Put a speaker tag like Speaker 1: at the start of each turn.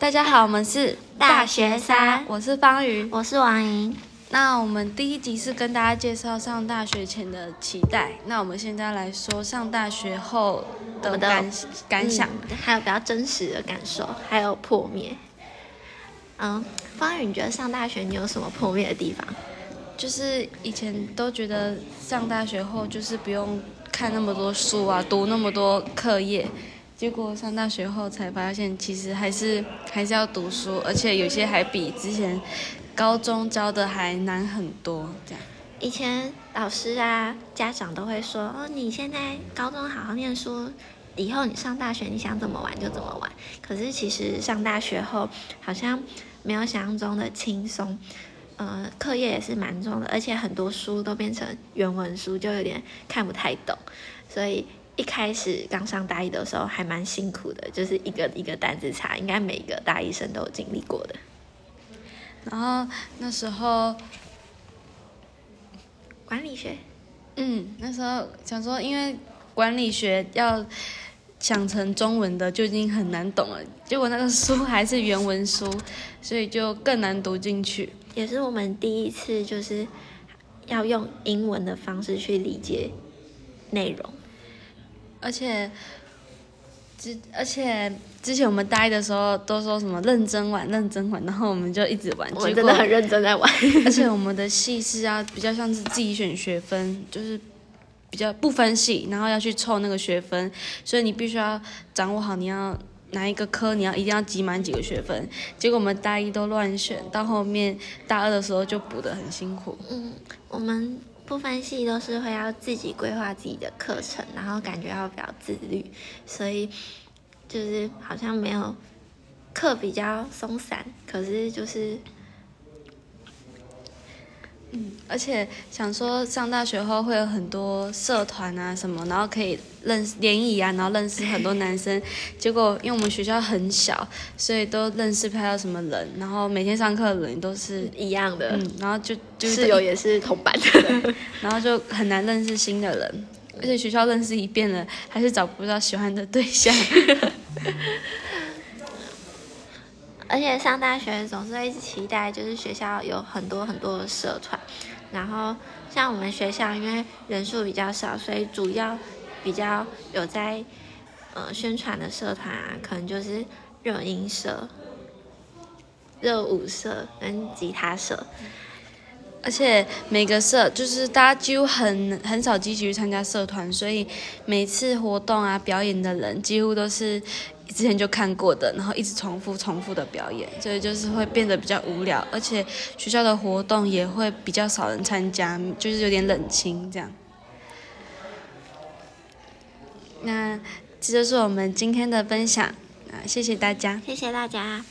Speaker 1: 大家好，我们是
Speaker 2: 大学三
Speaker 1: 我是方瑜。
Speaker 2: 我是王莹。
Speaker 1: 那我们第一集是跟大家介绍上大学前的期待，那我们现在来说上大学后的感感想。
Speaker 2: 嗯还有比较真实的感受，还有破灭。嗯，方宇，你觉得上大学你有什么破灭的地方？
Speaker 1: 就是以前都觉得上大学后就是不用看那么多书啊，读那么多课业，结果上大学后才发现，其实还是还是要读书，而且有些还比之前高中教的还难很多。这样，
Speaker 2: 以前老师啊、家长都会说：“哦，你现在高中好好念书，以后你上大学你想怎么玩就怎么玩。”可是其实上大学后好像没有想象中的轻松，呃，课业也是蛮重的，而且很多书都变成原文书，就有点看不太懂。所以一开始刚上大一的时候还蛮辛苦的，就是一个一个单子查，应该每一个大一生都有经历过的。
Speaker 1: 然后那时候，
Speaker 2: 管理学，
Speaker 1: 嗯，那时候想说，因为管理学要想成中文的就已经很难懂了，结果那个书还是原文书，所以就更难读进去。
Speaker 2: 也是我们第一次就是要用英文的方式去理解内容。
Speaker 1: 而且之而且之前我们大一的时候都说什么认真玩认真玩，然后我们就一直玩，
Speaker 2: 我真的很认真在玩。
Speaker 1: 而且我们的系是要比较像是自己选学分，就是比较不分系，然后要去凑那个学分，所以你必须要掌握好你要哪一个科，你要一定要积满几个学分。结果我们大一都乱选，到后面大二的时候就补得很辛苦。
Speaker 2: 嗯，我们不分系都是会要自己规划自己的课程，然后感觉要比较自律，所以就是好像没有课比较松散，可是就是
Speaker 1: 而且想说上大学后会有很多社团啊什么，然后可以认识联谊啊，然后认识很多男生。结果因为我们学校很小，所以都认识不到什么人，然后每天上课的人都是
Speaker 2: 一样的。
Speaker 1: 嗯，然后就就是
Speaker 2: 室友也是同班的，
Speaker 1: 然后就很难认识新的人，而且学校认识一遍了，还是找不到喜欢的对象。
Speaker 2: 而且上大学总是会一直期待，就是学校有很多很多的社团，然后像我们学校因为人数比较少，所以主要比较有在呃宣传的社团啊，可能就是热音社、热舞社跟吉他社。
Speaker 1: 而且每个社就是大家几乎很很少积极去参加社团，所以每次活动啊表演的人几乎都是之前就看过的，然后一直重复重复的表演，所以就是会变得比较无聊，而且学校的活动也会比较少人参加，就是有点冷清这样。那这就是我们今天的分享啊，谢谢大家。
Speaker 2: 谢谢大家。